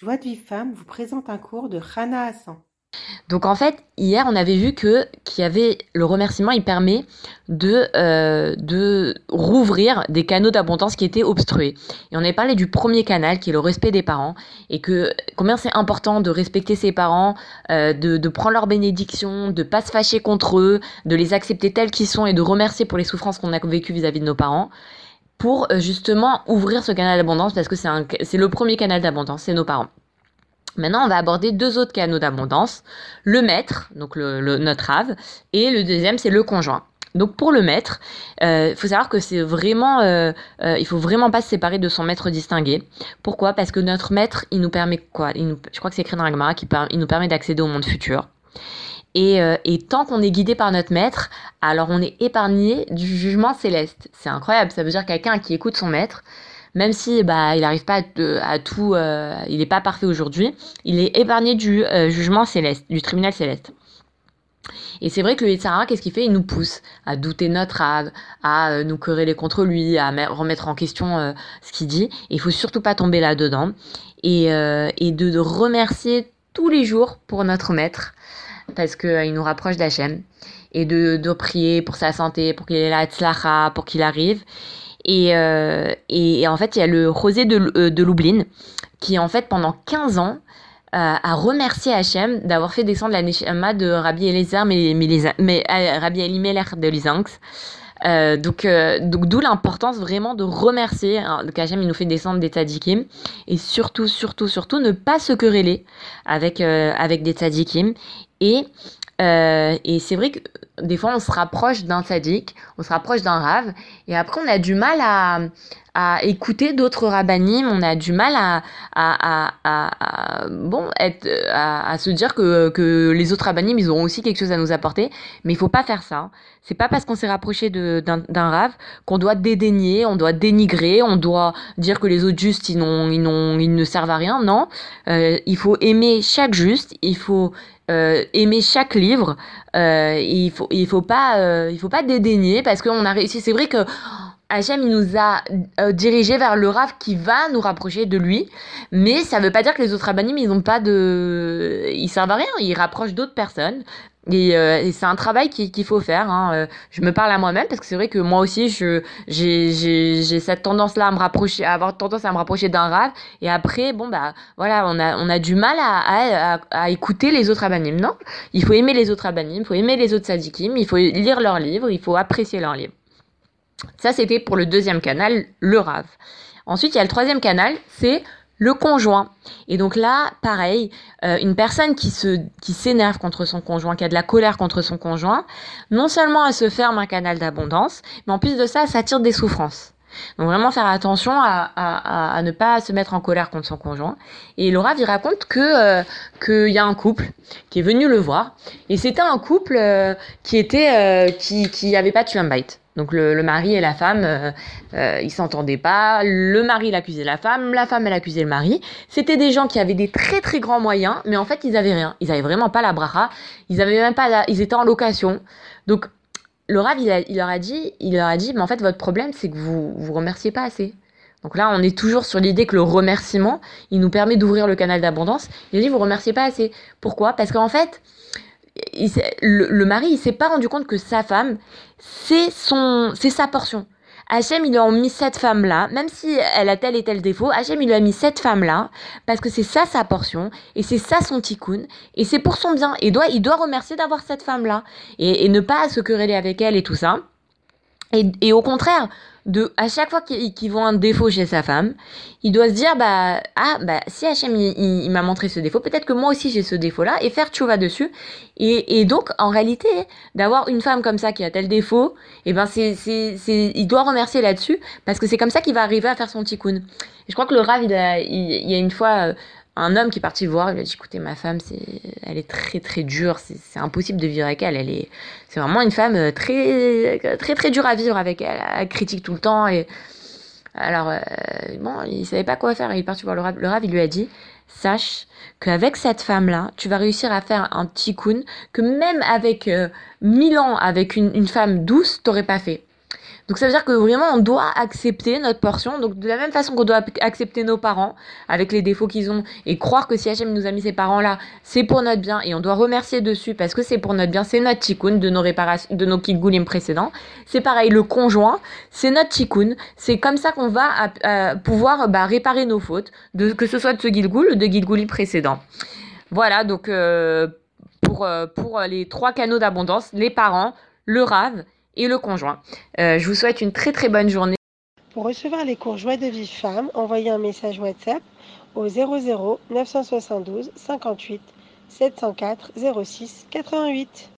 Joie de vie femme vous présente un cours de Rana Hassan. Donc en fait, hier, on avait vu que le remerciement, permet de euh, de rouvrir des canaux d'abondance qui étaient obstrués. Et on avait parlé du premier canal qui est le respect des parents et que combien c'est important de respecter ses parents, euh, de, de prendre leur bénédiction, de pas se fâcher contre eux, de les accepter tels qu'ils sont et de remercier pour les souffrances qu'on a vécues vis-à-vis de nos parents pour euh, justement ouvrir ce canal d'abondance parce que c'est le premier canal d'abondance, c'est nos parents. Maintenant, on va aborder deux autres canaux d'abondance. Le maître, donc notre ave, et le deuxième, c'est le conjoint. Donc pour le maître, il euh, faut savoir que c'est vraiment, euh, il faut vraiment pas se séparer de son maître distingué. Pourquoi? Parce que notre maître, il nous permet quoi? Il Je crois que c'est écrit dans la Gemara, il nous permet d'accéder au monde futur. Et, euh, et tant qu'on est guidé par notre maître, alors on est épargné du jugement céleste. C'est incroyable. Ça veut dire quelqu'un qui écoute son maître, même si bah il n'arrive pas à, tout, euh, il n'est pas parfait aujourd'hui, il est épargné du euh, jugement céleste, du tribunal céleste. Et c'est vrai que le Yitzhara, qu'est-ce qu'il fait? Il nous pousse à douter notre âme, à nous quereller contre lui, à remettre en question ce qu'il dit. Il faut surtout pas tomber là-dedans. Et, et de, remercier tous les jours pour notre maître, parce qu'il nous rapproche d'Hachem. Et de, de prier pour sa santé, pour qu'il ait la tzlacha, pour qu'il arrive. Et, euh, et, en fait, il y a le Rosé de, euh, de Lublin, qui en fait, pendant 15 ans, euh, a remercié Hachem d'avoir fait descendre la Neshama de Rabbi Eliezer, mais, mais, mais Rabbi Elimelech de Lysanx. Euh, donc, donc d'où l'importance vraiment de remercier. Hein, donc Hachem, il nous fait descendre des tzadikim. Et surtout, surtout, surtout, ne pas se quereller avec, avec des tzadikim. Et euh, et c'est vrai que des fois, on se rapproche d'un sadique, on se rapproche d'un rave, et après, on a du mal à, à écouter d'autres rabbinim, on a du mal à, à, à, à bon, être, à, se dire que, que les autres rabbinim, ils auront aussi quelque chose à nous apporter, mais il faut pas faire ça. C'est pas parce qu'on s'est rapproché d'un rave qu'on doit dédaigner, on doit dénigrer, on doit dire que les autres justes, ils, ils, ils ne servent à rien. Non, euh, il faut aimer chaque juste, il faut euh, aimer chaque livre. Euh, il faut, il faut pas, faut pas dédaigner parce qu'on a réussi. C'est vrai que Hachem il nous a euh, dirigé vers le Rav qui va nous rapprocher de lui, mais ça veut pas dire que les autres rabbinim ils ont pas de, ils servent à rien. Ils rapprochent d'autres personnes. Et, euh, c'est un travail qu'il faut faire. Hein. Euh, je me parle à moi-même parce que c'est vrai que moi aussi, j'ai cette tendance-là à me rapprocher, à avoir tendance à me rapprocher d'un rave. Et après, bon bah voilà, on a on a du mal à, à, écouter les autres abanim. Non, il faut aimer les autres abanim, il faut aimer les autres sadikim, il faut lire leurs livres, il faut apprécier leurs livres. Ça, c'était pour le deuxième canal, le rave. Ensuite, il y a le troisième canal, c'est le conjoint. Et donc là, pareil, euh, une personne qui se qui s'énerve contre son conjoint, qui a de la colère contre son conjoint, non seulement elle se ferme un canal d'abondance, mais en plus de ça, ça tire des souffrances. Donc vraiment faire attention à, à, ne pas se mettre en colère contre son conjoint. Et Laura il raconte que euh, qu'il y a un couple qui est venu le voir et c'était un couple euh, qui était qui qui avait pas tué un bite. Donc le, mari et la femme, euh, euh, ils s'entendaient pas. Le mari l'accusait la femme, la femme elle accusait le mari. C'était des gens qui avaient des très très grands moyens, mais en fait ils avaient rien. Ils avaient vraiment pas la bracha. Ils avaient même pas, la, ils étaient en location. Donc le Rav il, il, leur a dit, il leur a dit, mais en fait votre problème c'est que vous vous remerciez pas assez. Donc là, on est toujours sur l'idée que le remerciement, il nous permet d'ouvrir le canal d'abondance. Il a dit, vous remerciez pas assez. Pourquoi? Parce qu'en fait, le, le, mari, il s'est pas rendu compte que sa femme, c'est son, c'est sa portion. Hachem, il lui a mis cette femme-là, même si elle a tel et tel défaut, Hachem, il lui a mis cette femme-là, parce que c'est ça sa portion, et c'est ça son tikkun, et c'est pour son bien. Et doit, il doit remercier d'avoir cette femme-là, et, et, ne pas se quereller avec elle et tout ça. Et, et au contraire, de à chaque fois qu'il qu voit un défaut chez sa femme, il doit se dire bah ah bah si Hachem il, il, m'a montré ce défaut, peut-être que moi aussi j'ai ce défaut-là et faire tchouva dessus. Et, et donc en réalité d'avoir une femme comme ça qui a tel défaut, et eh ben c'est c'est il doit remercier là-dessus parce que c'est comme ça qu'il va arriver à faire son tikkun. Je crois que le Rav il, y a une fois un homme qui est parti voir, il lui a dit écoutez ma femme c'est elle est très très dure, c'est impossible de vivre avec elle, elle est c'est vraiment une femme euh, très très très dure à vivre avec elle, elle critique tout le temps et alors euh, bon, il savait pas quoi faire, il est parti voir le rave, le rave il lui a dit sache qu'avec cette femme là, tu vas réussir à faire un tikkun que même avec euh, mille ans avec une, une femme douce, t'aurais pas fait. Donc ça veut dire que vraiment on doit accepter notre portion. Donc de la même façon qu'on doit accepter nos parents avec les défauts qu'ils ont et croire que si Hachem nous a mis ces parents-là, c'est pour notre bien et on doit remercier dessus parce que c'est pour notre bien, c'est notre tikkun de nos réparations, de nos précédents. C'est pareil, le conjoint, c'est notre tikkun. C'est comme ça qu'on va pouvoir bah, réparer nos fautes, que ce soit de ce gilgoul ou de gilgoulim précédent. Voilà, donc euh, pour, euh, pour les trois canaux d'abondance, les parents, le rave et le conjoint. Euh, je vous souhaite une très très bonne journée. Pour recevoir les cours Joie de Vie Femme, envoyez un message WhatsApp au 00 972 58 704 06 88.